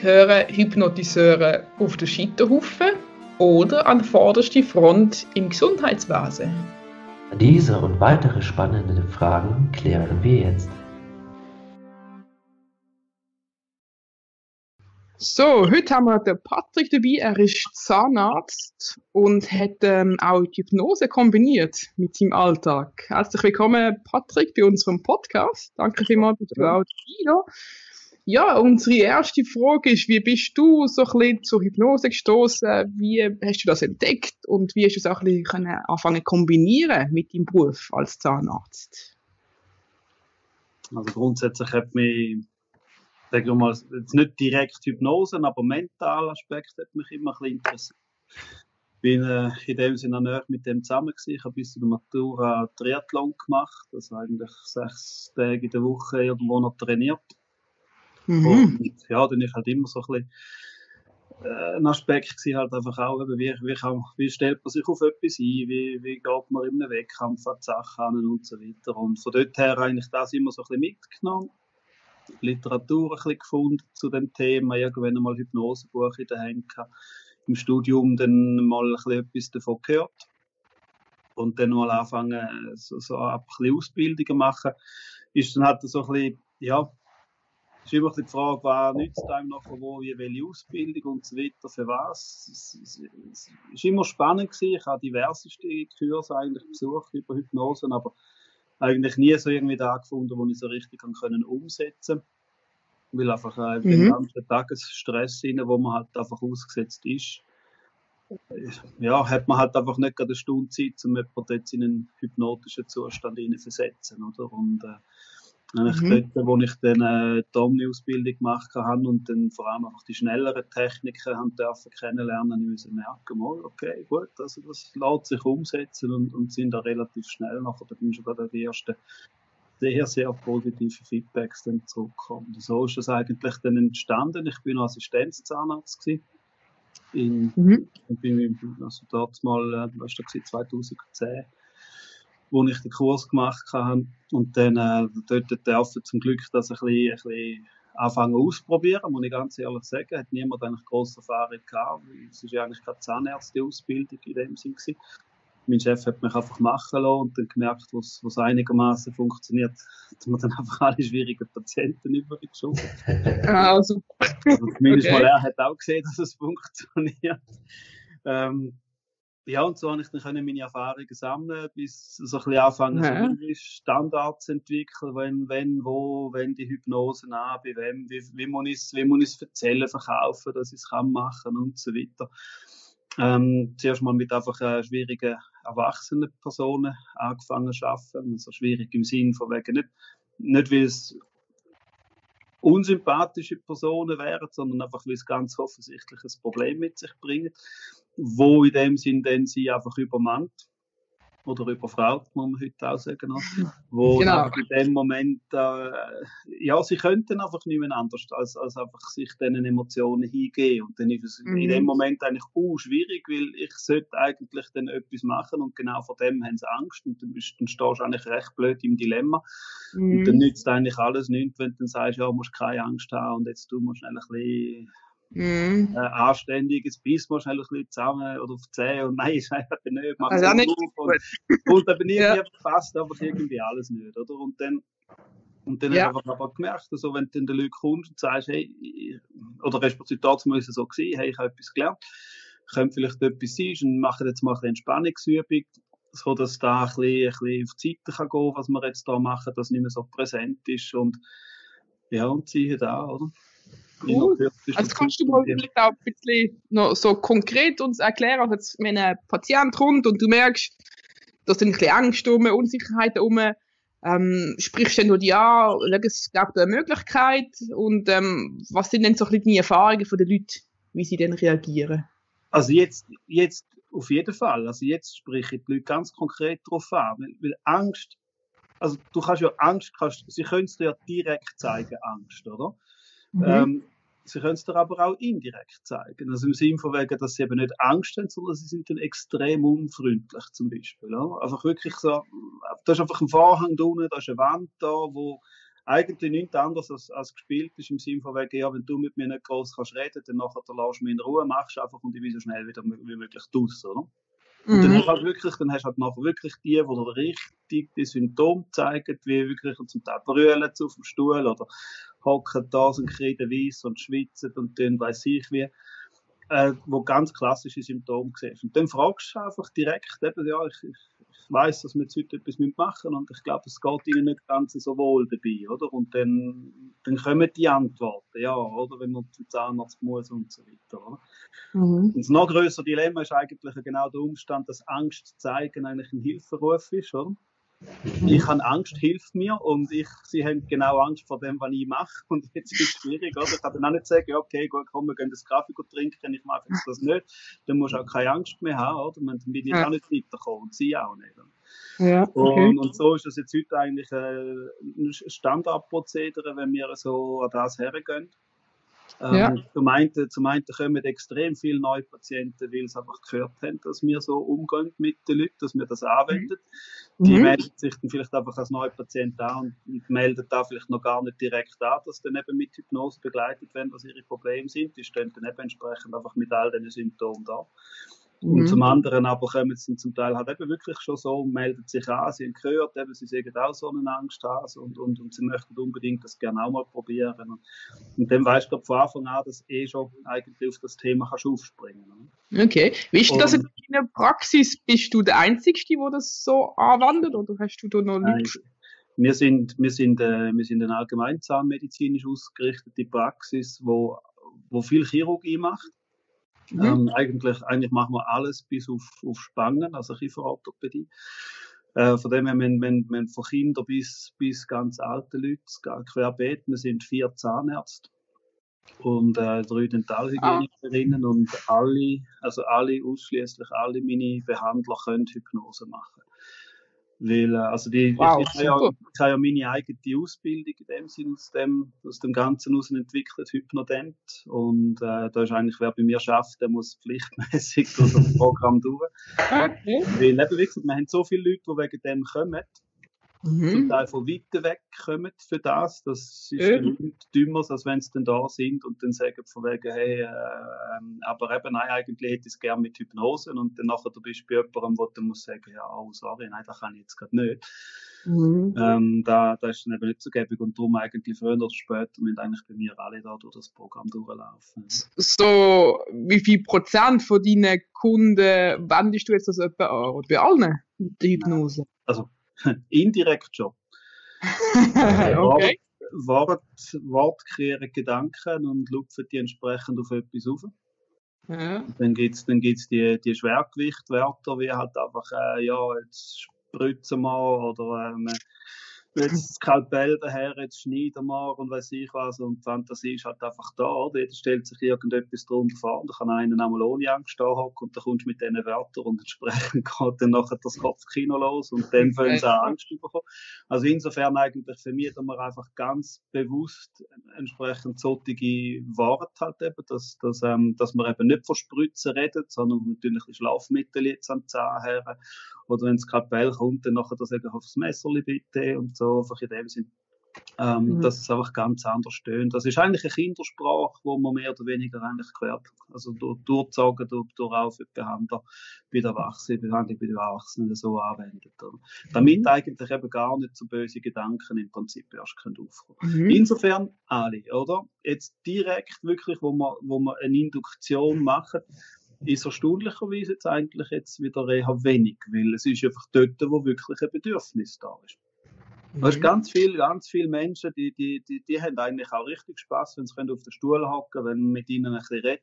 gehören Hypnotiseure auf den Scheiterhaufen oder an vorderste Front im Gesundheitswesen? Diese und weitere spannende Fragen klären wir jetzt. So, heute haben wir den Patrick dabei. Er ist Zahnarzt und hat ähm, auch die Hypnose kombiniert mit seinem Alltag. Herzlich willkommen, Patrick, bei unserem Podcast. Danke vielmals, dass du auch dabei Ja, unsere erste Frage ist, wie bist du so ein bisschen zur Hypnose gestoßen? Wie hast du das entdeckt und wie hast du es auch ein bisschen anfangen kombinieren mit deinem Beruf als Zahnarzt? Also grundsätzlich hat mich sagen wir mal, jetzt nicht direkt Hypnose, aber mentaler Aspekt hat mich immer ein bisschen interessiert. Ich bin äh, in dem Sinne näher mit dem zusammen gewesen. Ich habe bis zu der Matura Triathlon gemacht, also eigentlich sechs Tage in der Woche irgendwo noch trainiert. Mhm. Und ja, dann ist halt immer so ein bisschen äh, ein Aspekt gewesen, halt einfach auch, wie, wie, kann, wie stellt man sich auf etwas ein, wie, wie geht man in einem Wettkampf an die Sachen an und so weiter. Und von dort her eigentlich das immer so ein bisschen mitgenommen. Literatur ein bisschen gefunden zu dem Thema, irgendwann einmal Hypnosebuch in der Hand. Im Studium dann mal ein bisschen etwas davon gehört. Und dann mal anfangen, so, so ein bisschen Ausbildungen machen. Ist dann halt so ein bisschen, ja, ist immer die Frage, was nützt einem nachher wo, wie welche Ausbildung und so weiter, für was. Es, es, es ist immer spannend gewesen. Ich habe diverseste Kurse eigentlich besucht über Hypnose, aber eigentlich nie so irgendwie da gefunden, wo ich so richtig kann können umsetzen weil einfach äh, mhm. den ganzen Tagesstress rein, wo man halt einfach ausgesetzt ist, ja, hat man halt einfach nicht gerade eine Stunde Zeit, um jemanden in einen hypnotischen Zustand hineinzuversetzen, oder? Und äh, eigentlich mhm. dort, wo ich dann äh, die Omni-Ausbildung gemacht habe und dann vor allem einfach die schnelleren Techniken haben dürfen kennenlernen, ich musste merken, mal, okay, gut, also das lässt sich umsetzen und, und sind da relativ schnell nachher, da bin ich schon bei den ersten sehr, sehr positive Feedbacks dann zurückgekommen. Und so ist das eigentlich dann entstanden. Ich bin Assistenzzahnarzt gewesen. In, mhm. bin also dort mal, äh, was war das, 2010 wo ich den Kurs gemacht habe. Und dann äh, dort dürfen zum Glück das ein bisschen, ein bisschen anfangen ausprobieren, muss ich ganz ehrlich sagen. Hat niemand eigentlich grosse Erfahrung gehabt. Es ist ja eigentlich keine Zahnärzte-Ausbildung in dem Sinn gewesen. Mein Chef hat mich einfach machen lassen und dann gemerkt, was, was einigermaßen funktioniert, hat man dann einfach alle schwierigen Patienten übergeschoben. Ah, super. Also zumindest okay. mal er hat auch gesehen, dass es funktioniert. Ähm, ja, und so habe ich dann meine Erfahrungen sammeln, bis so ein bisschen anfangen, ja. so Standards zu entwickeln, wenn, wenn, wo, wenn die Hypnosen an, bei wem, wie, wie muss ich es, wie muss ich es erzählen, verkaufen, dass ich es kann machen und so weiter. Ähm, zuerst mal mit einfach äh, schwierigen erwachsenen Personen angefangen zu arbeiten, also schwierig im Sinn von wegen nicht, nicht weil es unsympathische Personen wären, sondern einfach, weil es ganz offensichtlich ein Problem mit sich bringt wo in dem Sinn dann sie einfach übermannt oder überfragt, muss man heute auch sagen, wo genau. in dem Moment, äh, ja, sie könnten einfach nicht mehr anders, als, als einfach sich diesen Emotionen hingehen. Und dann ist es mhm. in dem Moment eigentlich uh, schwierig, weil ich sollte eigentlich dann etwas machen und genau vor dem haben sie Angst und dann, bist, dann stehst du eigentlich recht blöd im Dilemma. Mhm. Und dann nützt eigentlich alles nichts, wenn du dann sagst, ja, du musst keine Angst haben und jetzt du musst schnell ein bisschen Mhm. Äh, anständiges Biss mal schnell ein bisschen zusammen oder auf die Zähne und nein, ist einfach nicht, mach also nicht und, und dann bin ich ja. fast aber irgendwie alles nicht, oder? Und dann, und dann ja. habe ich aber gemerkt, also wenn du dann den Leuten kommst und sagst, hey, oder respektive dazu muss es so gewesen, hey, ich habe etwas gelernt, könnte vielleicht etwas sein und machen jetzt mal eine Entspannungsübung, so dass da ein bisschen, ein bisschen auf die Seite kann gehen, was wir jetzt da machen, dass nicht mehr so präsent ist und ja, und ziehe da, oder? Cool. Also kannst du mal vielleicht auch ein bisschen noch so konkret uns erklären, also jetzt, wenn ein Patient kommt und du merkst, dass sind ein bisschen Angst um, Unsicherheit um, ähm, sprichst du nur die an, es gibt eine Möglichkeit und ähm, was sind denn so ein bisschen die Erfahrungen von den Leuten, wie sie dann reagieren? Also jetzt, jetzt auf jeden Fall, also jetzt spreche ich die Leute ganz konkret darauf an, weil, weil Angst, also du kannst ja Angst, kannst, sie können es dir ja direkt zeigen, Angst, oder? Mhm. Ähm, sie können es dir aber auch indirekt zeigen. Also im Sinne von wegen, dass sie eben nicht Angst haben, sondern sie sind dann extrem unfreundlich zum Beispiel. Ja? Einfach wirklich so, da ist einfach ein Vorhang da unten, da ist eine Wand da, wo eigentlich nichts anderes als, als gespielt ist, im Sinne von wegen, ja, wenn du mit mir nicht groß kannst reden, dann nachher dann lässt du mich in Ruhe, machst einfach und ich will so schnell wieder wie möglich draus, oder? Und dann mhm. hast du halt wirklich, dann hast du halt nachher wirklich die, die richtig die Symptome zeigen, wie wirklich zum Teil brüllen auf dem Stuhl oder hocken da und kriegen weiss und schwitzen und dann weiss ich wie äh, wo ganz klassische Symptome siehst. Und dann fragst du einfach direkt, eben, ja, ich, ich, ich weiss, dass wir jetzt heute etwas machen müssen und ich glaube, es geht ihnen nicht ganz so wohl dabei, oder? Und dann, dann kommen die Antworten, ja, oder? Wenn man zum Zahnarzt muss und so weiter, oder? Mhm. Und das noch größere Dilemma ist eigentlich genau der Umstand, dass Angst zeigen eigentlich ein Hilferuf ist, oder? Ich habe Angst, hilft mir und ich, sie haben genau Angst vor dem, was ich mache und jetzt ist es schwierig, oder? Ich kann dann auch nicht sagen, okay, gut, komm, wir gehen das Kaffee trinken, ich mache jetzt das nicht, dann musst du auch keine Angst mehr haben, oder? Dann bin ich auch nicht weiterkommen und sie auch nicht. Ja, okay. und, und, so ist das jetzt heute eigentlich äh, ein Standardprozedere, wenn wir so an das hergehen. Ähm, ja. zum, einen, zum einen kommen extrem viele neue Patienten, weil sie einfach gehört haben, dass wir so umgehen mit den Leuten, dass wir das anwenden. Mhm. Die melden sich dann vielleicht einfach als neue Patient an und melden da vielleicht noch gar nicht direkt an, dass dann eben mit Hypnose begleitet werden, was ihre Probleme sind. Die stehen dann eben entsprechend einfach mit all diesen Symptomen da. Und mhm. zum anderen aber kommen sie zum Teil halt eben wirklich schon so und melden sich an, sie haben gehört, eben, sie sehen auch so eine Angsthase und, und, und sie möchten unbedingt das gerne auch mal probieren. Und, und dann weißt du von Anfang an, dass eh schon eigentlich auf das Thema kannst aufspringen kannst. Okay. Wie ist das in der Praxis? Bist du der Einzige, der das so anwendet oder hast du da noch Leute? Wir sind, wir sind, äh, wir sind eine allgemein zahnmedizinisch ausgerichtete Praxis, wo, wo viel Chirurgie macht. Mhm. Ähm, eigentlich, eigentlich machen wir alles bis auf, auf Spangen, also Kieferorthopädie. Äh, von dem her, wir, wir, wir von Kindern bis, bis ganz alte Leute, querbeet, wir sind vier Zahnärzte und äh, drei Dentalhygienikerinnen ah. und alle, also alle, ausschließlich alle meine Behandler können Hypnose machen. Weil, äh, also die, wow, ich, ich, ja, ich habe ja meine eigene Ausbildung in dem Sinne aus dem, aus dem Ganzen heraus entwickelt, Hypnodent. Und äh, da ist eigentlich, wer bei mir schafft, der muss pflichtmäßig durch das Programm durch. Okay. Weil eben, wir haben so viele Leute, die wegen dem kommen mhm. zum Teil von weiter weg kommen für das. Das ist mhm. nichts dümmer, als wenn sie dann da sind und dann sagen von wegen, hey, äh, aber eben, nein, eigentlich hätte ich es gerne mit Hypnose und dann nachher du bist bei jemandem, wo du musst sagen, ja, oh, sorry, nein, das kann ich jetzt gerade nicht. Mhm. Ähm, da, da ist dann eben nicht so gäbig und darum eigentlich früher oder später müssen eigentlich bei mir alle da durch das Programm durchlaufen. So, wie viel Prozent von deinen Kunden wendest du jetzt das etwa an? Bei allen der Hypnose? Also, Indirekt schon. okay. Wort, Wort kreieren Gedanken und lupfen die entsprechend auf etwas auf. Ja. Dann gibt es dann gibt's die, die Schwergewichtwörter, wie halt einfach, äh, ja, jetzt spritzen wir oder ähm, jetzt das Skalpell daher, jetzt schneiden wir und weiß ich was. Und die Fantasie ist halt einfach da, oder? Jeder stellt sich irgendetwas drunter vor. Da kann einer einmal ohne Angst da hocken und dann kommst du mit diesen Wörtern und entsprechend geht dann nachher das Kopfkino los und dann fangen sie an, Angst bekommen. Also insofern eigentlich vermieten wir einfach ganz bewusst entsprechend solche Worte halt eben, dass, dass, ähm, dass wir eben nicht von Spritzen reden, sondern natürlich Schlafmittel jetzt an Zahn her. Oder wenn das Kapell kommt, dann nachher das einfach aufs Messerli bitte und so, einfach in dem Sinn. Ähm, mhm. Dass es einfach ganz anders stöhnt. Das ist eigentlich eine Kindersprache, wo man mehr oder weniger eigentlich quert, also durch, durchzogen, durch, durch auch für die Behandler bei der Erwachsenen, Behandlung bei den Erwachsenen so anwendet. Oder? Damit mhm. eigentlich eben gar nicht so böse Gedanken im Prinzip erst können aufkommen. Mhm. Insofern alle, oder? Jetzt direkt wirklich, wo man, wo man eine Induktion macht, ist erstaunlicherweise jetzt eigentlich jetzt wieder eher wenig, weil es ist einfach dort, wo wirklich ein Bedürfnis da ist. Mhm. Hast ganz viele, ganz viele Menschen, die, die, die, die haben eigentlich auch richtig Spaß, wenn sie auf den Stuhl hocken, wenn man mit ihnen ein bisschen redet.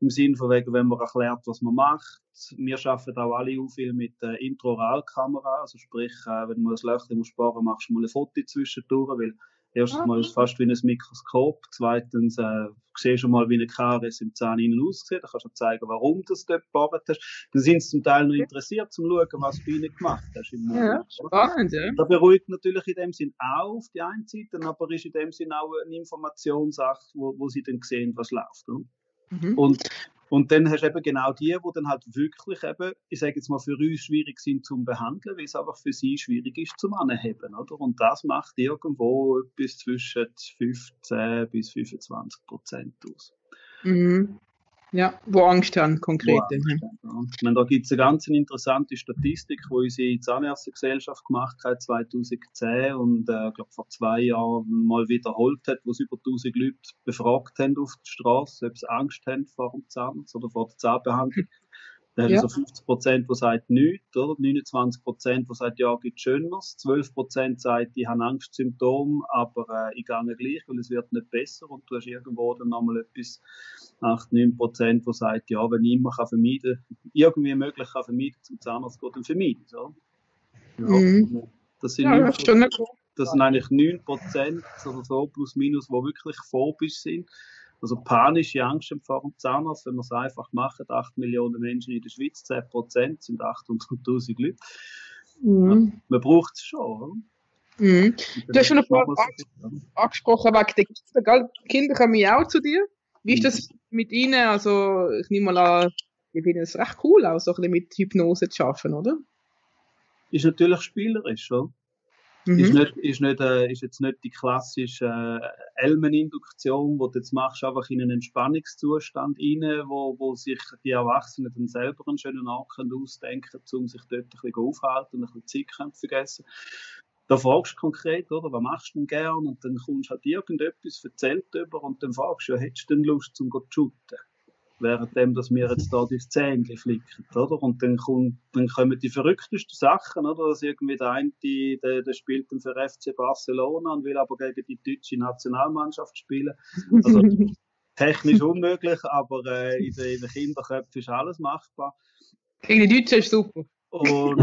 Im Sinne von wegen, wenn man erklärt, was man macht. Wir arbeiten auch alle auch viel mit äh, Intraoralkamera, also sprich, äh, wenn man ein Löchchen sparen muss, machst du mal ein Foto zwischendurch, weil Erstens mal ist es fast wie ein Mikroskop. Zweitens äh, siehst du mal, wie eine Karies im Zahn innen aussieht. Da kannst du zeigen, warum du das dort gebohrt hast. Dann sind sie zum Teil noch interessiert, zum schauen, was du ihnen gemacht hast. Im ja, spannend, ja. Das beruhigt natürlich in dem Sinn auch auf die einen Seite, aber ist in dem Sinn auch eine Informationssache, wo, wo sie dann sehen, was läuft. Mhm. Und Und dann hast du eben genau die, die dann halt wirklich eben, ich sage jetzt mal, für uns schwierig sind zum Behandeln, weil es einfach für sie schwierig ist zum Anheben, oder? Und das macht irgendwo etwas zwischen 15 bis 25 Prozent aus. Mhm. Ja, wo Angst haben, konkret. Ja. Ich meine, da gibt es eine ganz interessante Statistik, die unsere Zahnärztegesellschaft gemacht hat 2010 und äh, glaube vor zwei Jahren mal wiederholt hat, wo sie über 1000 Leute befragt haben auf der Straße, ob sie Angst haben vor dem Zahnarzt oder vor der Zahnbehandlung. Da ja. haben so 50 Prozent, die sagen nichts, oder? 29 Prozent, die sagen, ja, gibt Schöneres. 12 Prozent sagen, die haben Angstsymptome, aber äh, ich gehe gleich, weil es wird nicht besser. Und du hast irgendwo dann nochmal etwas, 8, 9 Prozent, die sagen, ja, wenn ich immer kann vermeiden, irgendwie möglich kann vermeiden, zum Zahnarzt geht, dann vermeiden, so. Ja, mhm. Das sind, ja, das, das sind eigentlich 9 Prozent oder so, plus minus, die wirklich phobisch sind. Also panische Angst vor dem Zahnarzt, wenn wir es einfach machen, 8 Millionen Menschen in der Schweiz, 10 Prozent sind 800.000 Leute. Mhm. Ja, man braucht es schon, oder? Mhm. Du hast schon ein paar angesprochen wegen der Kinder. Kinder kommen ja auch zu dir. Wie ist mhm. das mit ihnen? Also, ich nehme mal an, ich finde es recht cool, auch so ein bisschen mit Hypnose zu arbeiten, oder? Ist natürlich spielerisch, oder? Mhm. Ist, nicht, ist, nicht, äh, ist jetzt nicht die klassische äh, Elmeninduktion, wo du jetzt machst, einfach in einen Entspannungszustand rein, wo, wo sich die Erwachsenen dann selber einen schönen Ort ausdenken um sich dort ein bisschen aufhalten und ein bisschen Zeit zu vergessen. Da fragst du konkret, oder, was machst du denn gern? Und dann kommst du halt irgendetwas erzählt über und dann fragst du, ja, hättest du denn Lust zum zu shooten? Währenddem, dass wir jetzt da durchs Zähnchen flicken, oder? Und dann, kommt, dann kommen die verrücktesten Sachen, oder? Dass irgendwie der eine, der, der spielt dann für FC Barcelona und will aber gegen die deutsche Nationalmannschaft spielen. Also, technisch unmöglich, aber äh, in, den, in den Kinderköpfen ist alles machbar. Gegen die Deutschen ist super. Und,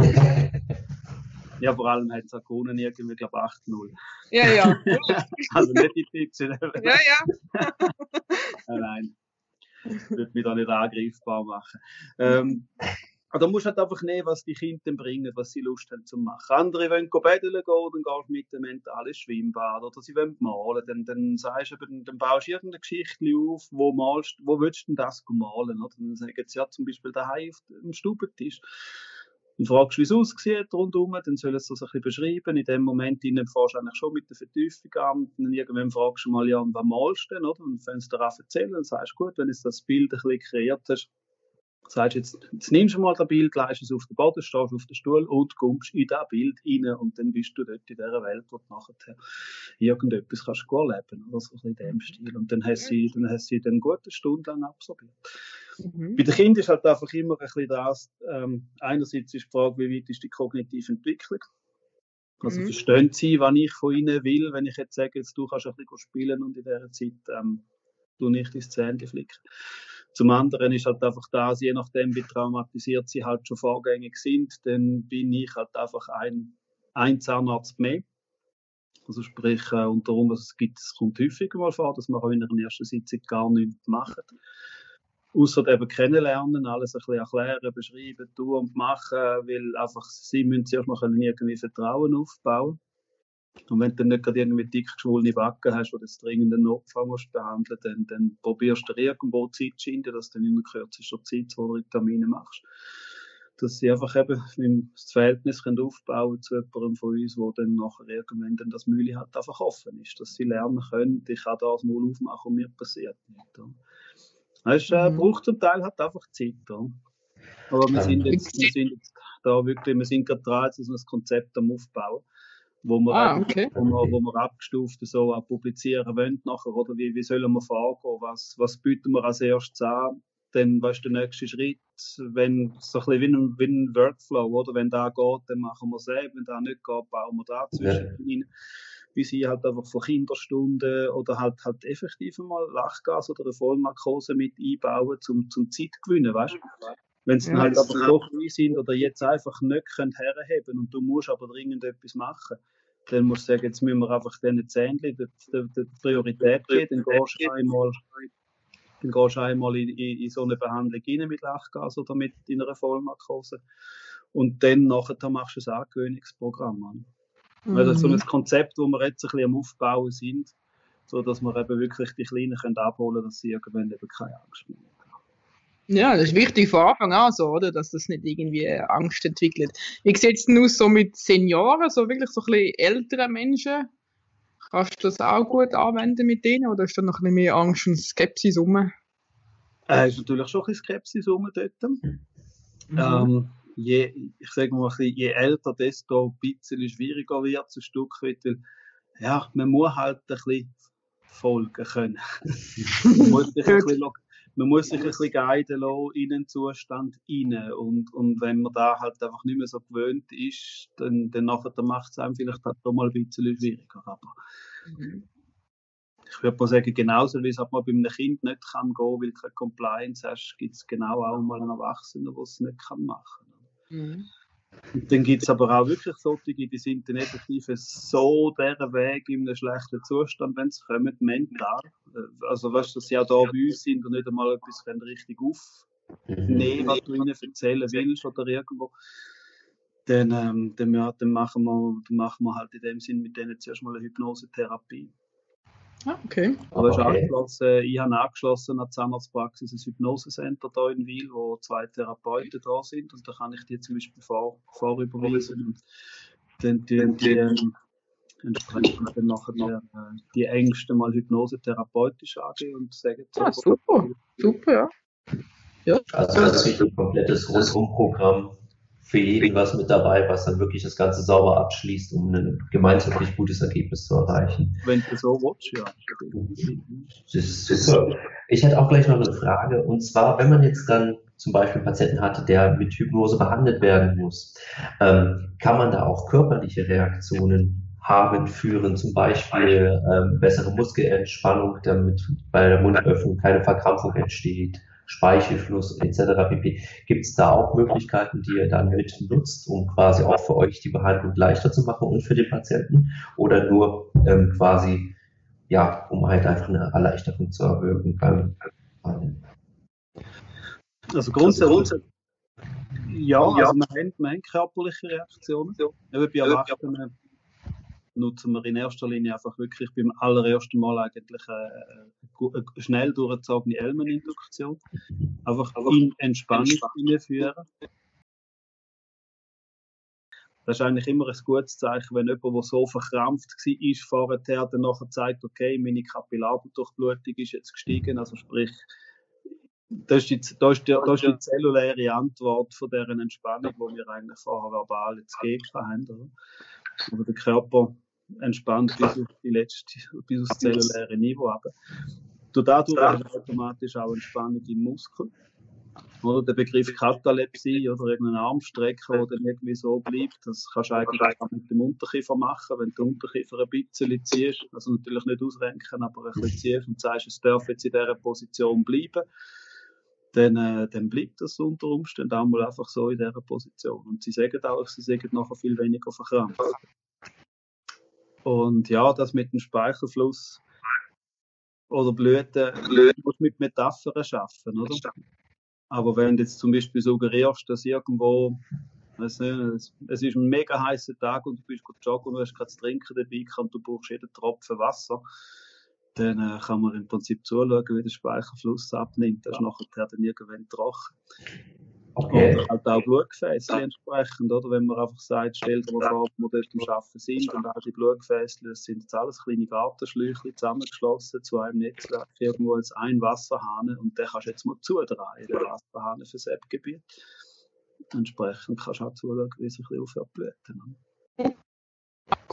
ja, vor allem hat es auch gewonnen, irgendwie, glaube ich, 8-0. Ja, ja. also nicht die Deutschen. ja, ja. nein würde mich da nicht angreifbar machen. Ähm, da musst du halt einfach nehmen, was die Kinder bringen, was sie Lust haben zu machen. Andere wollen baden gehen, dann gehst du mit dem mentalen Schwimmbad. Oder sie wollen malen, dann, dann sagst du, dann, dann baust du irgendeine Geschichte auf, wo malst, wo willst du denn das malen? Oder? Dann sagen sie ja zum Beispiel daheim auf dem Stubentisch. Dann fragst du, wie es aussieht rundherum, dann sollen sie das ein bisschen beschreiben. In dem Moment ihnen fährst du eigentlich schon mit der Vertiefung an. Dann irgendwann fragst du mal, ja, was malst du denn, oder? Und wenn sie dir erzählen, dann sagst du, gut, wenn du das Bild ein bisschen kreiert hast, sagst jetzt, jetzt nimmst du mal das Bild, leist es auf den Boden, stehst auf den Stuhl und kommst in das Bild rein und dann bist du dort in dieser Welt, wo du nachher irgendetwas kannst du erleben, oder so in dem Stil. Und dann hast du dann hast du dann gute Stunden lang absorbiert. Mhm. Bei den Kindern ist halt einfach immer ein bisschen das, ähm, einerseits ist die Frage, wie weit ist die kognitive Entwicklung? Also mhm. verstehen sie, was ich von ihnen will, wenn ich jetzt sage, jetzt du kannst ein bisschen spielen und in dieser Zeit ähm, du nicht ins Zähnchen flicken. Zum anderen ist halt einfach das, je nachdem, wie traumatisiert sie halt schon vorgängig sind, dann bin ich halt einfach ein, ein Zahnarzt mehr. Also sprich, äh, unter anderem, es gibt, es kommt häufiger mal vor, dass man auch in einer ersten Sitzung gar nichts macht. Außer eben kennenlernen, alles ein bisschen erklären, beschreiben, tun und machen, weil einfach sie müssen zuerst mal irgendwie Vertrauen aufbauen und wenn du nicht gerade irgendwie dick geschwollene Backen hast, wo du dringend einen Notfall musst behandeln dann, dann probierst du irgendwo Zeit zu finden, dass du dann in kürzester Zeit zwei, drei Termine machst. Dass sie einfach eben das Verhältnis aufbauen zu jemandem von uns, wo dann nachher irgendwann dann das Mühle halt einfach offen ist. Dass sie lernen können, ich kann das mal aufmachen und mir passiert nicht. Es äh, mhm. braucht zum Teil halt einfach Zeit. Oder? Aber wir sind jetzt, wir sind jetzt da wirklich, wir sind gerade dran, dass wir das Konzept am Aufbauen wo wir, ah, okay. wo wir, wo wir abgestuft so publizieren wollen nachher, oder wie, wie sollen wir vorgehen, was, was bieten wir als erstes an, dann, weißt der nächste Schritt, wenn, so ein bisschen wie ein, wie ein Workflow, oder, wenn da geht, dann machen wir es eben, wenn da nicht geht, bauen wir da zwischen ja. Wie sie halt einfach von Kinderstunden oder halt, halt effektiv mal Lachgas oder eine Vollnarkose mit einbauen, zum, zum Zeit gewinnen, weißt du? Wenn sie ja, halt aber doch wie sind oder jetzt einfach nicht können herheben und du musst aber dringend etwas machen, dann musst du sagen, jetzt müssen wir einfach diesen Zähnchen die, die, die Priorität geben, dann gehst du einmal, dann gehst du einmal in, in, in so eine Behandlung rein mit Lachgas oder mit einer Vollnarkose und dann nachher machst du ein Angewöhnungsprogramm an. Mhm. Also so ein Konzept, wo wir jetzt ein bisschen am Aufbauen sind, so dass wir eben wirklich die Kleinen können abholen können, dass sie irgendwann eben keine Angst mehr haben. Ja, das ist wichtig von Anfang an so, oder? Dass das nicht irgendwie Angst entwickelt. Wie sieht es denn aus so mit Senioren, so wirklich so ein bisschen älteren Menschen? Kannst du das auch gut anwenden mit denen oder ist da noch ein bisschen mehr Angst und Skepsis rum? Äh, ist natürlich schon ein bisschen Skepsis rum dort. Mhm. Ähm, je, ich sage mal, bisschen, je älter, desto ein bisschen schwieriger wird es ein Stück weit, weil ja, man muss halt ein bisschen folgen können. man, muss sich ein bisschen, man muss sich ein bisschen guiden lassen in den Zustand rein. Und, und wenn man da halt einfach nicht mehr so gewöhnt ist, dann, dann macht es einem vielleicht halt doch mal ein bisschen schwieriger. Aber Mhm. ich würde mal sagen, genauso wie es halt mal bei einem Kind nicht kann gehen, weil du keine Compliance hast, gibt es genau auch mal einen Erwachsenen, der es nicht kann machen Mhm. Dann gibt es aber auch wirklich solche, die sind dann effektiv so deren Weg in einem schlechten Zustand, wenn sie kommen, mental. Äh, Also weißt du, dass sie auch da bei uns sind und nicht einmal etwas können richtig aufnehmen, was du ihnen erzählen willst oder irgendwo. Dann, ähm, dann, ja, dann, machen wir, dann machen wir halt in dem Sinn mit denen zuerst mal eine Hypnosetherapie. Ah, okay. Aber es ist Okay. angeschlossen, ich habe angeschlossen an die Zahnarztpraxis ein Hypnosecenter hier in Wil, wo zwei Therapeuten da sind und da kann ich die zum Beispiel vor, vorüberweisen und dann tun die ähm, entsprechend dann nachher die, äh, die Ängste mal hypnosetherapeutisch angehen und sagen, Ah, super. Super, ja. Ja, Also das ist ein komplettes Rundumprogramm für jeden was mit dabei, was dann wirklich das Ganze sauber abschließt, um ein gemeinschaftlich gutes Ergebnis zu erreichen. Wenn du so willst, ja. Das ist super. Ich hätte auch gleich noch eine Frage, und zwar, wenn man jetzt dann zum Beispiel einen Patienten hatte, der mit Hypnose behandelt werden muss, ähm, kann man da auch körperliche Reaktionen haben, führen, zum Beispiel ähm, bessere Muskelentspannung, damit bei der Mundöffnung keine Verkrampfung entsteht, Speichelfluss etc. pp. Gibt es da auch Möglichkeiten, die ihr dann mit nutzt, um quasi auch für euch die Behandlung leichter zu machen und für den Patienten? Oder nur ähm, quasi ja, um halt einfach eine Erleichterung zu erwirken beim Also grundsätzlich, ja, also wir haben, wir haben körperliche Reaktionen. Eben bei Erwachsenen nutzen wir in erster Linie einfach wirklich beim allerersten Mal eigentlich eine, gu- eine schnell durchgezogene Elmeninduktion. Einfach in Entspannung hineinführen. Das ist eigentlich immer ein gutes Zeichen, wenn jemand, der so verkrampft war, vorher, dann nachher zeigt, okay, meine Kapillardurchblutung ist jetzt gestiegen, also sprich, das ist, die, das, ist die, das ist die zelluläre Antwort von deren Entspannung, die wir eigentlich vorher verbal jetzt gegeben haben. Oder? Aber der Körper entspannt bis auf, die letzte, bis aufs zelluläre Niveau. Durch dadurch wir automatisch auch Entspannung im Muskel. Oder der Begriff Katalepsie oder irgendeine Armstrecke, der dann irgendwie so bleibt, das kannst du eigentlich auch mit dem Unterkiefer machen, wenn du den Unterkiefer ein bisschen ziehst, also natürlich nicht ausrenken, aber ein bisschen ziehst und sagst, es darf jetzt in dieser Position bleiben, dann, äh, dann bleibt das unter Umständen auch mal einfach so in dieser Position. Und sie sagen auch, sie sagen nachher viel weniger verkrampft. Und ja, das mit dem Speichelfluss oder Blüten, du musst mit Metaphern schaffen, oder? Aber wenn du jetzt zum Beispiel suggerierst, dass irgendwo, weiss nicht, es, ist ein mega heißer Tag und du bist gut joggen und du hast kein zu trinken dabei und du brauchst jeden Tropfen Wasser, dann äh, kann man im Prinzip zuschauen, wie der Speichelfluss abnimmt. Das ist nachher dann irgendwann trocken. Okay. Oder halt auch Blutgefäße entsprechend, oder? Wenn man einfach sagt, stell dir mal vor, wo dort am Arbeiten sind und auch die Blutgefäße, das sind jetzt alles kleine Gartenschläuche zusammengeschlossen zu einem Netzwerk, irgendwo als ein Wasserhahn und den kannst du jetzt mal zudrehen, den Wasserhahn fürs Ebbgebiet. Entsprechend kannst du auch zuschauen, wie es ein bisschen aufhört blüten.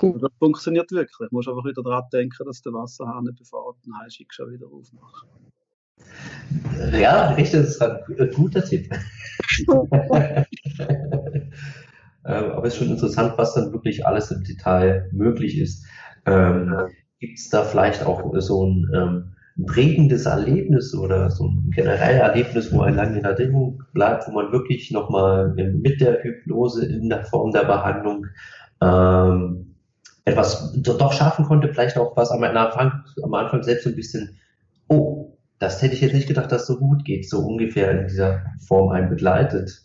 Cool. Das funktioniert wirklich. Du musst einfach wieder daran denken, dass der Wasserhahn, bevor du den Heischig schon wieder aufmachst. Ja, echt, das ist ein gu- guter Tipp. Ähm, Aber es ist schon interessant, was dann wirklich alles im Detail möglich ist. Ähm, Gibt es da vielleicht auch so ein ähm, prägendes Erlebnis oder so ein generell Erlebnis, wo ein lange in Erinnerung bleibt, wo man wirklich nochmal mit der Hypnose in der Form der Behandlung ähm, etwas do- doch schaffen konnte, vielleicht auch was am Anfang, am Anfang selbst so ein bisschen, oh, das hätte ich jetzt nicht gedacht, dass so gut geht, so ungefähr in dieser Form einen begleitet.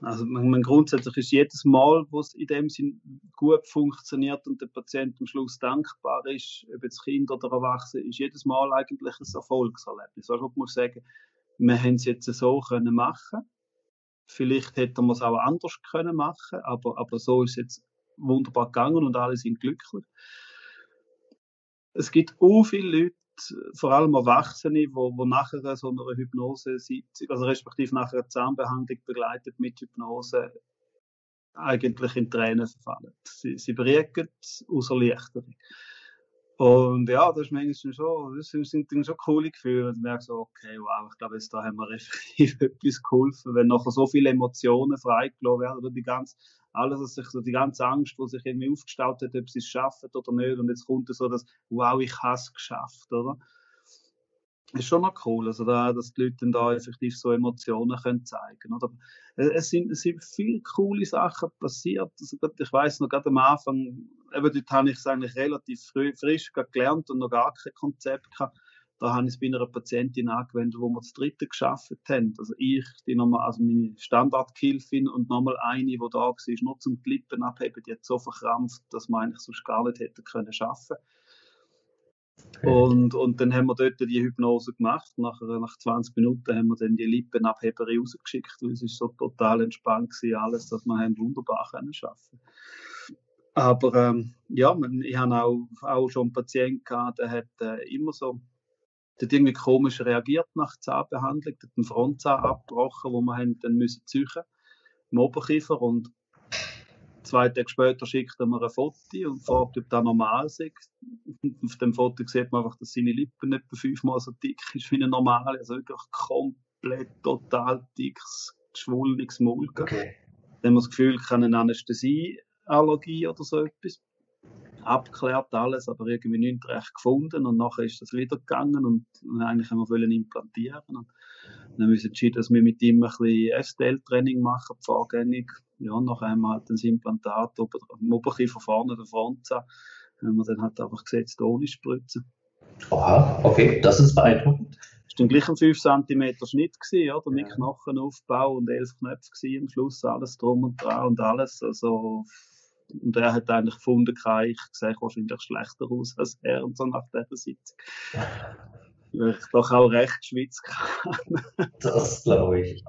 Also man, man grundsätzlich ist jedes Mal, wo es in dem Sinn gut funktioniert und der Patient am Schluss dankbar ist, ob jetzt Kind oder Erwachsene, ist jedes Mal eigentlich ein Erfolgserlebnis. Also ich muss sagen, wir haben es jetzt so können machen. Vielleicht hätten wir es auch anders können machen, aber, aber so ist es jetzt wunderbar gegangen und alle sind glücklich. Es gibt auch viele Leute, vor allem Erwachsene, wo, wo nachher so einer Hypnose-Sitzung, also respektive nachher eine Zahnbehandlung begleitet mit Hypnose, eigentlich in Tränen verfallen. Sie, sie beruhigen aus Erleichterung. Und ja, das ist manchmal schon, das sind, dann schon coole Gefühle. Und merke so, okay, wow, ich glaube, jetzt da haben wir effektiv etwas geholfen, wenn nachher so viele Emotionen freigelassen werden, oder die ganze, alles, was sich so, die ganze Angst, die sich irgendwie aufgestaut hat, ob sie es schaffen oder nicht, und jetzt kommt so das, wow, ich habe es geschafft, oder? Ist schon noch cool, also da, dass die Leute dann da effektiv so Emotionen können zeigen oder? Es sind, es sind viele coole Sachen passiert. Also ich weiß noch gerade am Anfang, eben dort habe ich es eigentlich relativ früh, frisch gelernt und noch gar kein Konzept gehabt. Da habe ich es bei einer Patientin angewendet, wo wir das dritte geschafft haben. Also ich, die nochmal, also meine Standardkilfin und nochmal eine, die da war, nur zum Lippen abheben, die hat so verkrampft, dass man eigentlich sonst gar nicht hätte können schaffen. Und, und dann haben wir dort die Hypnose gemacht. Nach, nach 20 Minuten haben wir dann die Lippenabheber rausgeschickt, weil es ist so total entspannt gewesen, alles, dass wir haben wunderbar können schaffen. Aber ähm, ja, ich habe auch, auch schon einen Patienten gehabt, der hat äh, immer so, der irgendwie komisch reagiert nach Zahnbehandlung, der hat einen Frontzahn abgebrochen, wo wir dann müssen züchen im Oberkiefer und zwei Tage später schickt er mir ein Foto und fragt, ob das normal ist. Auf dem Foto sieht man einfach, dass seine Lippen etwa fünfmal so dick ist wie eine normale. Also wirklich komplett, total dickes, geschwollenes Maul. Okay. Dann haben wir das Gefühl, ich habe eine Anästhesieallergie oder so etwas. Abgeklärt alles, aber irgendwie nicht recht gefunden. Und nachher ist das wieder gegangen und eigentlich haben wir wollen implantieren. Und dann haben wir uns entschieden, dass wir mit ihm ein bisschen STL-Training machen, vorgängig ja, nachher haben wir halt das Implantat ober, im Oberkiefer vorne, der Frontzahn, haben wir dann halt einfach gesetzt ohne Spritze. Aha, okay, das ist beeindruckend. Das war dann gleich ein 5 cm Schnitt gewesen, oder? Mit ja. Knochenaufbau und 11 Knöpfe gewesen, am Schluss alles drum und dran und alles, also, und er hat eigentlich gefunden, ich sehe wahrscheinlich schlechter aus als er und so nach dieser Sitzung. Weil ich doch auch recht schwitz kann. das glaube ich.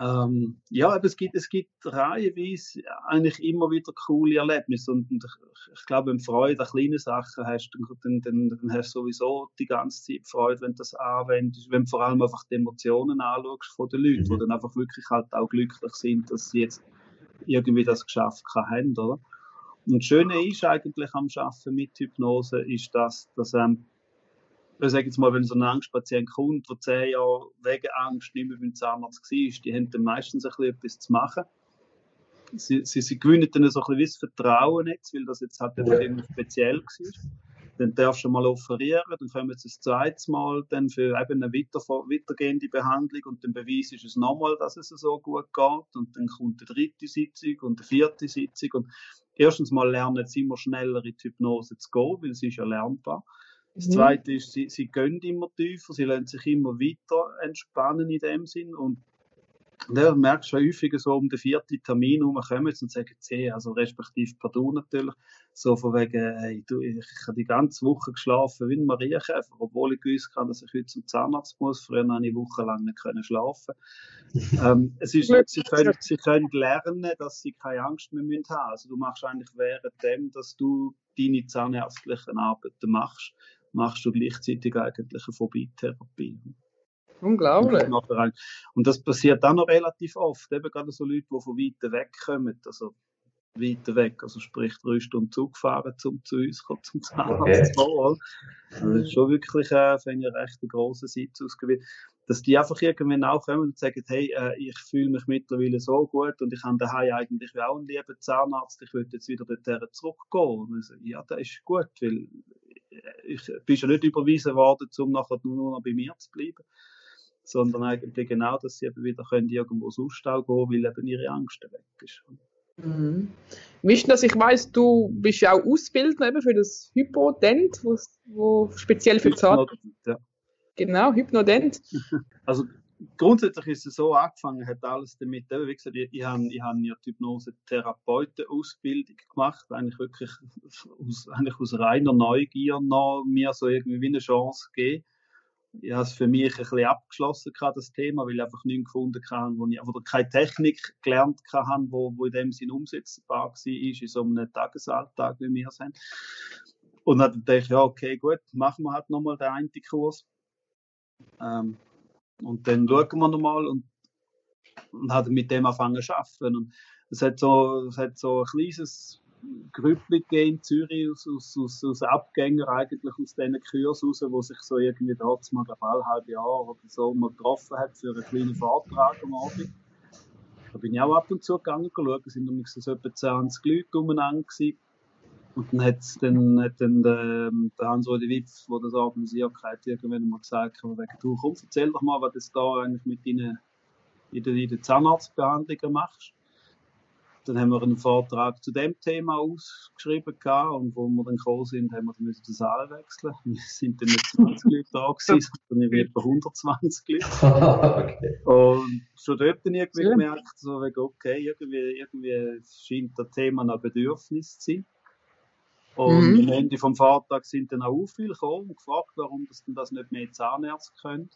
Ähm, ja, aber es gibt, es gibt reihenweise eigentlich immer wieder coole Erlebnisse und, und ich, ich, glaube, wenn Freude an kleinen Sachen hast, dann, dann, dann hast du sowieso die ganze Zeit Freude, wenn du das anwendest, wenn du vor allem einfach die Emotionen anschaust von den Leuten, mhm. die dann einfach wirklich halt auch glücklich sind, dass sie jetzt irgendwie das geschafft haben, oder? Und das Schöne ist eigentlich am Schaffen mit Hypnose, ist, dass, dass ähm, ich sage jetzt mal, wenn so ein Angstpatient kommt, der zehn Jahre wegen Angst nicht mehr beim Zahnarzt war, die haben dann meistens ein bisschen etwas zu machen. Sie, sie, sie gewinnen dann so ein bisschen das Vertrauen jetzt, weil das jetzt halt immer speziell war. Dann darfst du mal offerieren, dann kommen sie das zweite Mal dann für eben eine weiter, weitergehende Behandlung und dann beweist es nochmal, dass es so gut geht und dann kommt die dritte Sitzung und die vierte Sitzung und erstens mal lernen sie immer schneller in die Hypnose zu gehen, weil sie ist ja lernbar. Das mhm. Zweite ist, sie, sie gehen immer tiefer, sie lassen sich immer weiter entspannen in dem Sinn und da merkst du häufig so um den vierten Termin herum kommen und sagen, hey, also respektive Pardon natürlich, so von wegen, hey, du, ich, habe die ganze Woche geschlafen wie ein Marienkäfer, obwohl ich gewusst habe, dass ich heute zum Zahnarzt muss. Früher habe ich wochenlang nicht können schlafen. ähm, es ist, sie, können, sie können lernen, dass sie keine Angst mehr haben müssen Also du machst eigentlich während dem, dass du deine zahnärztlichen Arbeiten machst, machst du gleichzeitig eigentlich eine Phobie-Therapie. Unglaublich. Und das passiert auch noch relativ oft, eben gerade so Leute, die von weiter weg kommen, also weiter weg, also sprich drei Stunden Zug fahren, um zu uns kommen, zum Zahnarzt okay. Also das ist schon wirklich äh, für einen recht grossen Sitz ausgewählt. Dass die einfach irgendwann auch kommen und sagen, hey, äh, ich fühle mich mittlerweile so gut und ich habe daheim eigentlich auch einen lieben Zahnarzt, ich will jetzt wieder dorthin zurückgehen. Und ich sage, ja, das ist gut, weil ich bin ja nicht überwiesen worden, um nachher nur noch bei mir zu bleiben, sondern eigentlich genau, dass sie eben wieder können irgendwo sonst auch gehen, weil eben ihre Angst weg ist. Mhm. Wie ist das? Ich weiß, du bist ja auch Ausbildner eben für das Hypodent, wo, wo speziell für Zahn. Ja. Genau, Hypnodent. Also grundsätzlich ist es so angefangen, hat alles damit, wie gesagt, ich, ich habe ich hab ja Hypnose-Therapeuten-Ausbildung gemacht, eigentlich wirklich aus, eigentlich aus reiner Neugier noch mir so irgendwie eine Chance gegeben. Ich habe es für mich ein bisschen abgeschlossen, das Thema, weil ich einfach nichts gefunden habe, wo ich, oder keine Technik gelernt habe, wo, wo in dem Sinn umsetzbar war, in so einem Tagesalltag, wie wir sind. Und dann dachte ich, ja, okay, gut, machen wir halt nochmal den einen Kurs. Ähm, und dann schauen wir nochmal und, und hat mit dem angefangen zu arbeiten. Und es hat so, es hat so ein kleines Grüppli in Zürich aus, aus, aus, aus Abgängern eigentlich aus diesen Kursen raus, wo sich so irgendwie dort mal ein halbes Jahr oder so mal getroffen hat für einen kleinen Vortrag am Abend. Da bin ich auch ab und zu gegangen, schauen, sind nämlich so etwa 20 Leute umeinander. Und dann hat's dann, hat dann der, der Hans-Rudi Witz, der das organisiert hat, irgendwann mal gesagt, wegen, du, komm, erzähl doch mal, was du da eigentlich mit deinen, in der, in der Zahnarztbehandlungen machst. Dann haben wir einen Vortrag zu dem Thema ausgeschrieben gehabt, und wo wir dann gekommen sind, haben wir dann den Saal wechseln. Wir sind dann nicht 20 Leute da gewesen, sondern etwa 120 Leute. okay. Und schon dort dann irgendwie ja. gemerkt, so, okay, irgendwie, irgendwie scheint das Thema ein Bedürfnis zu sein. Und mhm. am Ende vom Vortag sind dann auch viele gekommen und gefragt, warum das denn das nicht mehr Zahnärzte können.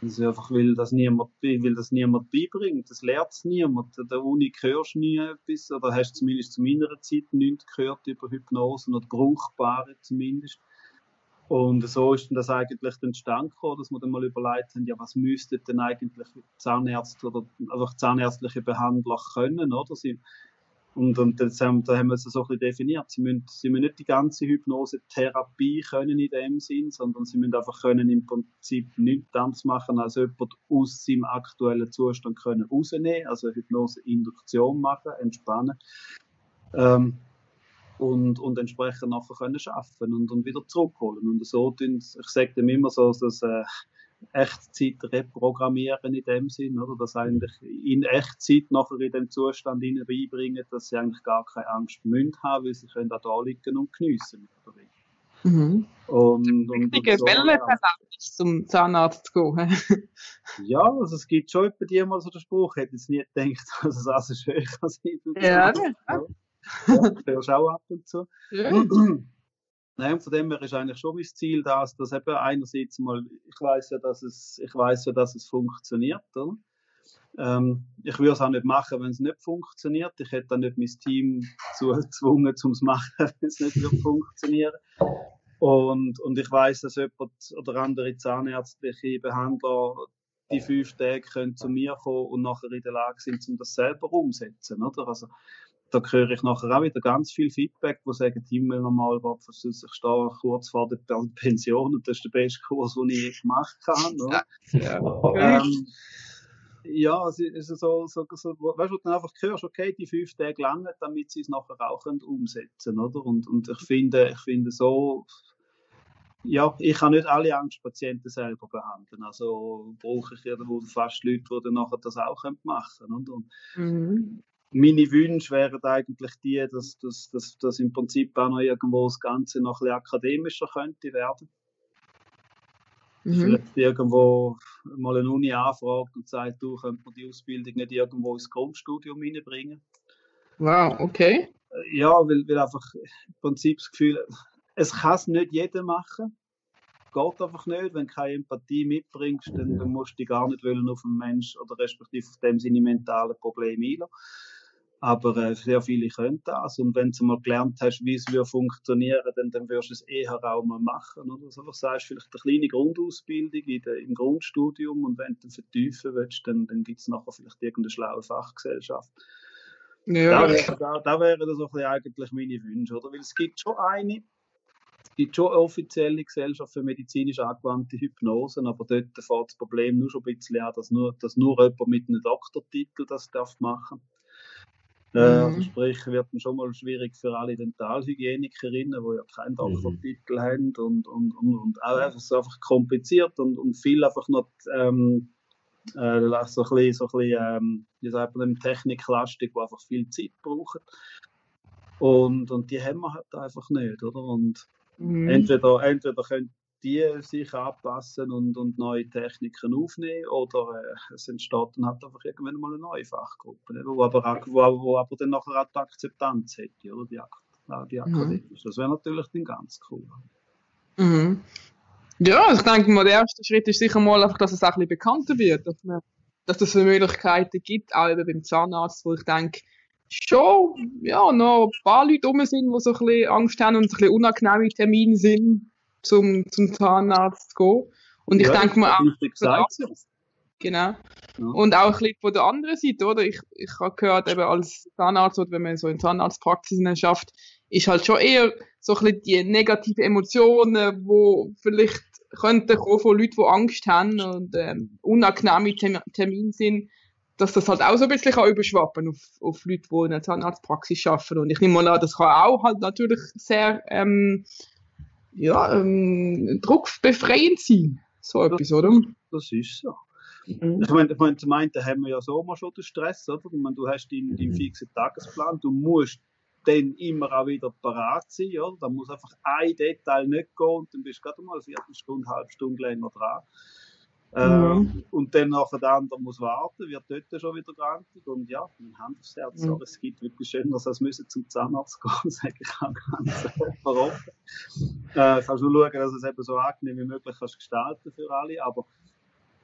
Also einfach, weil das niemand, weil das niemand beibringt. Das lernt es niemand. An der Uni hörst du nie etwas, oder hast zumindest zu meiner Zeit nichts gehört über Hypnose, oder brauchbare zumindest. Und so ist das eigentlich entstanden dass wir dann mal überlegt haben, ja, was müssten denn eigentlich Zahnärzte oder einfach zahnärztliche Behandler können, oder? Sie, und, und das haben, da haben wir es so ein bisschen definiert. Sie müssen, sie müssen nicht die ganze Hypnose-Therapie können in dem Sinn, sondern sie müssen einfach können im Prinzip nichts anderes machen, als jemand aus seinem aktuellen Zustand können rausnehmen, also Hypnose-Induktion machen, entspannen. Ähm, und, und entsprechend nachher können schaffen und, und wieder zurückholen. Und so, ich sage dem immer so, dass, äh, Echtzeit reprogrammieren in dem Sinn, oder? Dass eigentlich in Echtzeit nachher in dem Zustand ihnen beibringen, dass sie eigentlich gar keine Angst müssen haben, weil sie können da liegen und geniessen. Mhm. Und, und, Richtige und so, Welle ja. zum Zahnarzt zu gehen. ja, also es gibt schon etwa die mal so den Spruch, ich hätte jetzt nie gedacht, dass es also schön kann sein. Ja, ja. ja. Das hörst auch ab und zu. Ja. Nein, von dem her ist eigentlich schon mein Ziel, dass, dass eben einerseits mal, ich weiß ja, dass es, ich weiß ja, dass es funktioniert, oder? Ähm, ich würde es auch nicht machen, wenn es nicht funktioniert. Ich hätte dann nicht mein Team zu gezwungen, um es machen, wenn es nicht wird funktionieren. Und, und ich weiß, dass jemand oder andere zahnärztliche Behandler die fünf Tage können zu mir kommen und nachher in der Lage sind, um das selber umzusetzen, oder? Also, da höre ich nachher auch wieder ganz viel Feedback, wo sagen, Himmel normal, ich stehe kurz vor der Pension und das ist der beste Kurs, den ich je gemacht habe. Ja, ja. ähm, ja es ist so, so, so weißt du, dann einfach hörst, okay, die fünf Tage lange, damit sie es nachher auch können umsetzen oder? Und, und ich finde, ich finde so, ja, ich kann nicht alle Angstpatienten selber behandeln. Also brauche ich ja fast Leute, die dann nachher das auch machen können. Und, und mhm meine Wünsche wären eigentlich die, dass, dass, dass, dass im Prinzip auch noch irgendwo das Ganze noch ein bisschen akademischer könnte werden. Mhm. Vielleicht irgendwo mal eine Uni anfragt und sagt, du, könnt man die Ausbildung nicht irgendwo ins Grundstudium reinbringen. Wow, okay. Ja, weil, weil einfach im Prinzip das Gefühl, es kann es nicht jeder machen. Geht einfach nicht. Wenn du keine Empathie mitbringst, dann, dann musst du dich gar nicht wollen auf einen Mensch oder respektive auf dem seine mentalen Probleme einlassen. Aber äh, sehr viele können das. Und wenn du mal gelernt hast, wie es funktionieren dann, dann wirst du es eher auch mal machen. Oder so, was sagst vielleicht eine kleine Grundausbildung in der, im Grundstudium und wenn du vertiefen willst, dann, dann gibt es nachher vielleicht irgendeine schlaue Fachgesellschaft. Ja. Da, wäre, da, da wären das auch eigentlich meine Wünsche, oder? Weil es gibt schon eine, es gibt schon eine offizielle Gesellschaft für medizinisch angewandte Hypnosen, aber dort fährt das Problem nur schon ein bisschen an, dass nur, dass nur jemand mit einem Doktortitel das darf machen darf. Äh, also mhm. sprich, wird dann schon mal schwierig für alle Dentalhygienikerinnen, die ja keinen Doktortitel mhm. haben und, und, und, und auch einfach so einfach kompliziert und, und viel einfach noch ähm, äh, so ein bisschen, so ein bisschen ähm, wie sagt man, techniklastig, wo einfach viel Zeit braucht. Und, und die haben wir halt einfach nicht, oder? Und mhm. entweder, entweder können die sich anpassen und, und neue Techniken aufnehmen oder äh, es entsteht dann halt einfach irgendwann mal eine neue Fachgruppe, ne, wo, aber, auch, wo, wo aber dann nachher auch die Akzeptanz hätte, oder die, die Akademie. Mhm. Das wäre natürlich dann ganz cool. Mhm. Ja, ich denke mal, der erste Schritt ist sicher mal einfach, dass es auch ein bisschen bekannter wird, dass, man, dass es Möglichkeiten gibt, auch eben beim Zahnarzt, wo ich denke, schon, ja, noch ein paar Leute rum sind, die so ein bisschen Angst haben und ein bisschen unangenehme Termine sind, zum, zum Zahnarzt gehen. Und ich ja, denke mal auch, genau. Ja. Und auch ein bisschen von der anderen Seite, oder? Ich, ich habe gehört, eben als Zahnarzt, oder wenn man so in Zahnarztpraxisen schafft, ist halt schon eher so ein bisschen die negativen Emotionen, wo vielleicht könnten kommen von Leuten, die Angst haben und ähm, unangenehme Termine sind, dass das halt auch so ein bisschen kann überschwappen auf, auf Leute, die in der Zahnarztpraxis arbeiten. Und ich nehme mal an, das kann auch halt natürlich sehr ähm, ja, ähm, druckbefreiend sein. So etwas, oder? Das ist so. Mhm. Ich meine, ich meine, zum einen haben wir ja so mal schon den Stress, oder? Ich meine, du hast deinen, deinen fixen Tagesplan, du musst dann immer auch wieder parat sein, oder? Da muss einfach ein Detail nicht gehen und dann bist du gerade mal eine Viertelstunde, eine halbe Stunde länger dran. Mhm. Äh, und dann nachher der andere muss warten, wird dort schon wieder grantig. Und ja, mein Hand aufs Herz, mhm. es gibt wirklich Schöneres, als müssen zum Zahnarzt gehen, sage ich auch ganz offen. Äh, kannst nur schauen, dass es eben so angenehm wie möglich kannst gestalten für alle, aber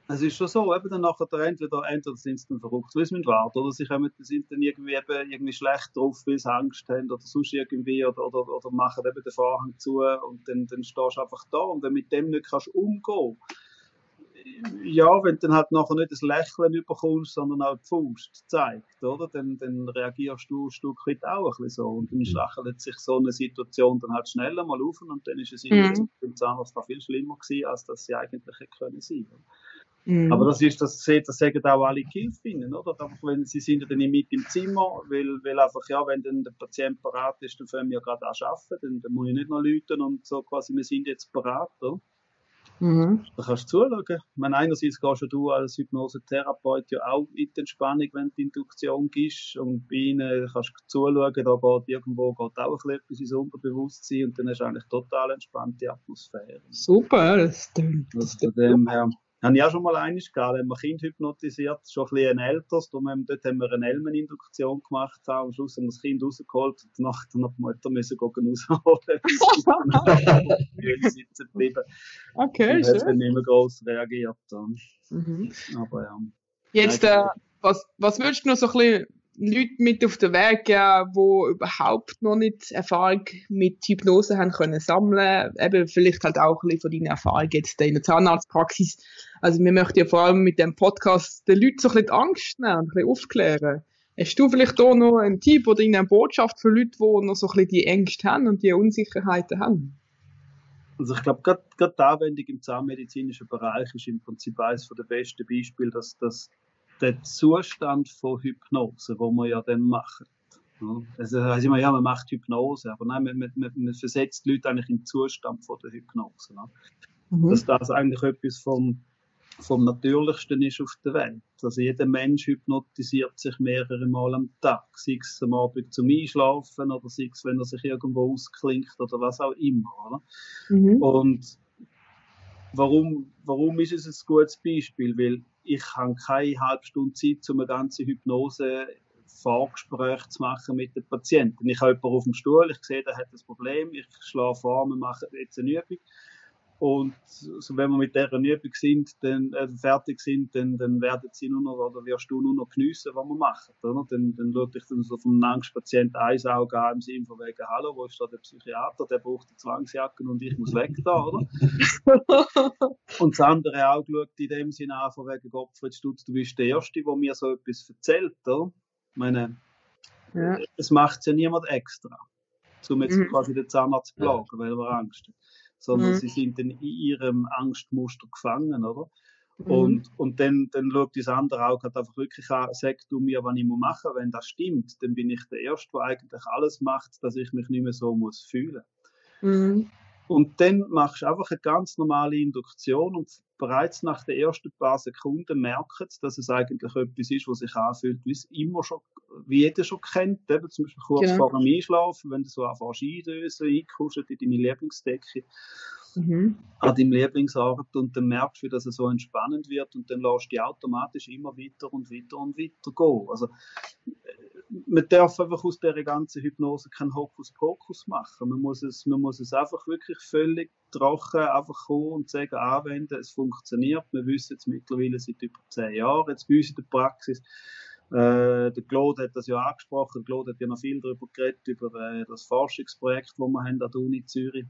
es ist schon so, eben dann nachher entweder, entweder sind sie dann verrückt, weil sie warten, oder sie kommen, sind dann irgendwie, eben, irgendwie schlecht drauf, weil sie Angst haben, oder sonst irgendwie, oder, oder, oder machen eben den Vorhang zu, und dann, dann stehst du einfach da, und wenn du mit dem nicht kannst umgehen ja, wenn du dann halt nachher nicht das Lächeln überkommst, sondern auch die Faust zeigt, oder? Dann, dann reagierst du ein Stück weit auch ein bisschen so. Und dann mhm. lächelt sich so eine Situation dann halt schneller mal auf und dann ist es mhm. beim Zahnarzt viel schlimmer gewesen, als das sie eigentlich hätte können sein. Mhm. Aber das ist, das, das sagen auch alle Hilfinnen, oder? Einfach, wenn, sie sind ja dann mit im Zimmer, weil, weil einfach, ja, wenn dann der Patient parat ist, dann fangen wir gerade an arbeiten, dann, dann muss ich nicht noch läuten und so quasi, wir sind jetzt parat, oder? Mhm. Da kannst du zuschauen. Ich meine, einerseits gehst du als Hypnosetherapeut ja auch in die Entspannung, wenn du Induktion gibst. Und bei ihnen kannst du zuschauen, da geht irgendwo geht auch ein bisschen ins Unterbewusstsein und dann hast du eigentlich total entspannte Atmosphäre. Super, das stimmt. Also von dem her habe ich auch schon mal eines gehabt, wenn man Kind hypnotisiert, schon ein bisschen ein älteres, haben, dort haben wir eine Elmeninduktion gemacht, am Schluss haben wir das Kind rausgeholt und danach dann die Mutter müssen rausholen, sitzen geblieben. Okay, und schön. hat nicht mehr gross reagiert. Mhm. Aber ja. Jetzt, äh, was, was würdest du noch so ein bisschen Leute mit auf den Weg geben, die überhaupt noch nicht Erfahrung mit Hypnose haben können sammeln. Eben vielleicht halt auch ein bisschen von deinen Erfahrungen jetzt in der Zahnarztpraxis. Also wir möchten ja vor allem mit dem Podcast den Leuten so ein bisschen die Angst nehmen, ein bisschen aufklären. Hast du vielleicht auch noch einen Tipp oder eine Botschaft für Leute, die noch so ein bisschen die Ängste haben und die Unsicherheiten haben? Also ich glaube, gerade die Anwendung im zahnmedizinischen Bereich ist im Prinzip eines der besten Beispiele, dass, dass der Zustand von Hypnose, wo man ja dann macht. Also heißt immer, ja, man macht Hypnose, aber nein, man, man, man versetzt die Leute eigentlich in den Zustand von der Hypnose. Ne? Mhm. Dass das eigentlich etwas vom, vom Natürlichsten ist auf der Welt. Also jeder Mensch hypnotisiert sich mehrere Mal am Tag, sei es am Abend zum Einschlafen oder sei es, wenn er sich irgendwo ausklingt oder was auch immer. Mhm. Und warum, warum ist es ein gutes Beispiel? Weil ich habe keine halbe Stunde Zeit, um eine ganze Hypnose Vorgespräch zu machen mit den Patienten. Ich habe jemanden auf dem Stuhl, ich sehe, der hat das Problem, ich schlage vor, wir machen jetzt eine Übung. Und so, wenn wir mit dieser Übung sind, dann, äh, fertig sind, dann, dann werden sie nur noch, oder wirst du nur noch geniessen, was wir machen. Oder? Dann, dann schaue ich dann so vom Angstpatienten ein Auge an, im Sinne von wegen, hallo, wo ist da der Psychiater, der braucht die Zwangsjacken und ich muss weg da, oder? und das andere Auge schaut in dem Sinne an, von wegen, Gottfried Stutz, du bist der Erste, der mir so etwas erzählt, oder? Ich meine, ja. es macht ja niemand extra, um jetzt mhm. quasi den Zahnarzt zu plagen, weil er Angst hat sondern mhm. sie sind dann in ihrem Angstmuster gefangen, oder? Mhm. Und, und dann, dann schaut das andere auch halt einfach wirklich an, sag du mir, was ich machen muss. Wenn das stimmt, dann bin ich der Erste, der eigentlich alles macht, dass ich mich nicht mehr so muss fühlen. Mhm. Und dann machst du einfach eine ganz normale Induktion und bereits nach den ersten paar Sekunden merkt, dass es eigentlich etwas ist, was sich anfühlt, wie es immer schon, wie jeder schon kennt, eben zum Beispiel kurz genau. vor dem Einschlafen, wenn du so anfängst eindösen, einkuschelst in deine Lieblingsdecke. mhm. an deinem Lieblingsart und dann merkst du, dass es so entspannend wird und dann lässt du automatisch immer weiter und weiter und weiter gehen. Also, man darf einfach aus der ganzen Hypnose keinen Hokuspokus machen. Man muss es, man muss es einfach wirklich völlig trocken einfach kommen und sagen, anwenden, es funktioniert. Wir wissen es mittlerweile seit über zehn Jahren, jetzt bei uns in der Praxis. Äh, der Claude hat das ja angesprochen. Der Claude hat ja noch viel darüber geredet, über äh, das Forschungsprojekt, das wir haben an der Uni Zürich.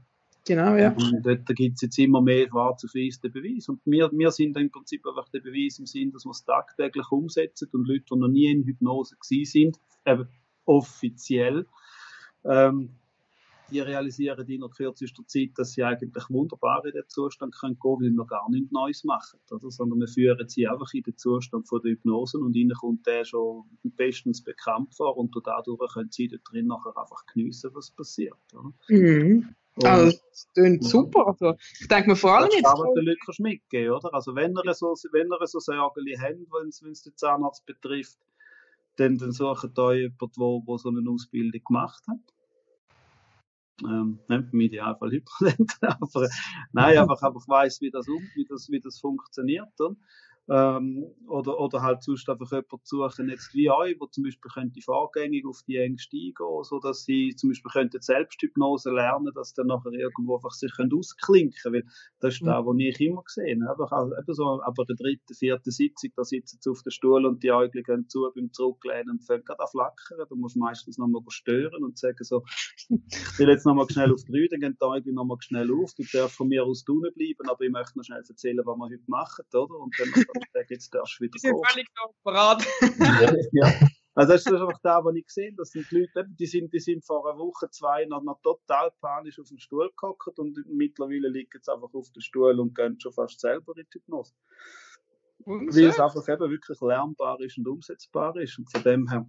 Genau, ja. Und dort gibt es jetzt immer mehr schwarz auf weiß den Beweis. Und wir, wir sind im Prinzip einfach der Beweis im Sinn, dass wir es tagtäglich umsetzen und Leute, die noch nie in Hypnose gewesen sind, eben offiziell, ähm, die realisieren in der kürzester Zeit, dass sie eigentlich wunderbar in den Zustand können gehen, weil wir gar nichts Neues machen, oder? sondern wir führen sie einfach in den Zustand von der Hypnose und ihnen kommt der schon bestens bekannt vor und dadurch können sie da drin nachher einfach geniessen, was passiert. Mhm. Also, das klingt ja. super. Also, ich denke mir vor allem jetzt. Das kann den Leuten mitgeben, oder? Also, wenn ihr so, wenn ihr so Sorgen habt, wenn es den Zahnarzt betrifft, dann, dann sucht euch jemanden, der so eine Ausbildung gemacht hat. Ähm, nicht im Idealfall Hypnolent, aber nein, einfach, einfach weiss, wie das, um, wie das, wie das funktioniert. Oder? Ähm, oder, oder halt sonst einfach jemanden suchen, jetzt wie euch, wo zum Beispiel könnte vorgängig auf die Ängste eingehen, so dass sie zum Beispiel könnten Selbsthypnose lernen, dass sie dann nachher irgendwo einfach sich können ausklinken weil das ist mhm. das, was ich immer gesehen habe. Also, eben so, aber der dritte, vierte Sitzung, da sitzen sie auf dem Stuhl und die Augen gehen zu beim Zurücklehnen und fangen gerade an flackern. Du musst meistens nochmal stören und sagen so, ich will jetzt nochmal schnell auf drei, dann gehen die Augen nochmal schnell auf, du darfst von mir aus drinnen bleiben, aber ich möchte noch schnell erzählen, was wir heute machen, oder? Und dann sagen, jetzt darfst du wieder gehen. Die sind völlig parat. ja. Also das ist einfach da, was ich gesehen Das sind die Leute, die sind, die sind vor einer Woche, zwei noch, noch total panisch auf dem Stuhl gehockt und mittlerweile liegen sie einfach auf dem Stuhl und gehen schon fast selber in die Hypnose. Weil es einfach eben wirklich lernbar ist und umsetzbar ist. Und von dem her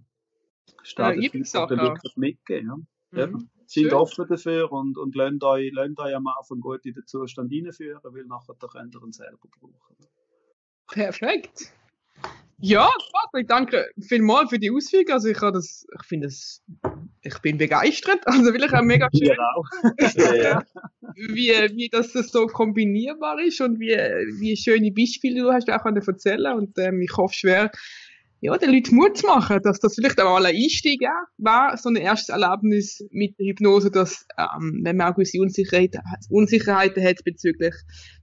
steht es ja, den Leuten mitgeben. Ja. Mhm. Sind offen dafür und, und lasst euch, lasst euch am Anfang gut in den Zustand reinführen, weil nachher könnt ihr ihn selber brauchen. Perfekt. Ja, Patrick, danke vielmals für die Ausführung. Also ich das, ich finde es, ich bin begeistert. Also will ich auch mega schön, ja, wie, wie das so kombinierbar ist und wie, wie schöne Beispiele du hast auch erzählen und ähm, ich hoffe schwer, ja, den Leuten Mut zu machen, dass das vielleicht auch mal ein Einstieg war, so ein erstes Erlebnis mit der Hypnose, dass, ähm, wenn man auch gewisse Unsicherheit, Unsicherheiten hat bezüglich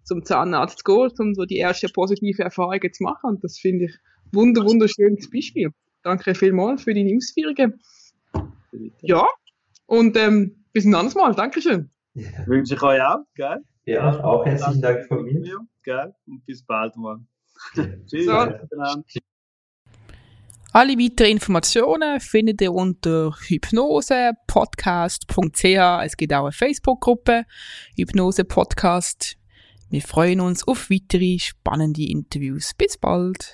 zum Zahnarzt zu gehen, um so die ersten positive Erfahrungen zu machen. Und das finde ich wunder, wunderschönes Beispiel. Danke vielmals für deine Ausführungen. Ja, und ähm, bis ein anderes Mal. Dankeschön. Ja. Wünsche ich euch auch, gell? Ja, auch herzlichen Dank von mir. Gell? Und bis bald mal. Tschüss. So. Alle weiteren Informationen findet ihr unter hypnosepodcast.ch. Es gibt auch eine Facebook-Gruppe, Hypnose Podcast. Wir freuen uns auf weitere spannende Interviews. Bis bald!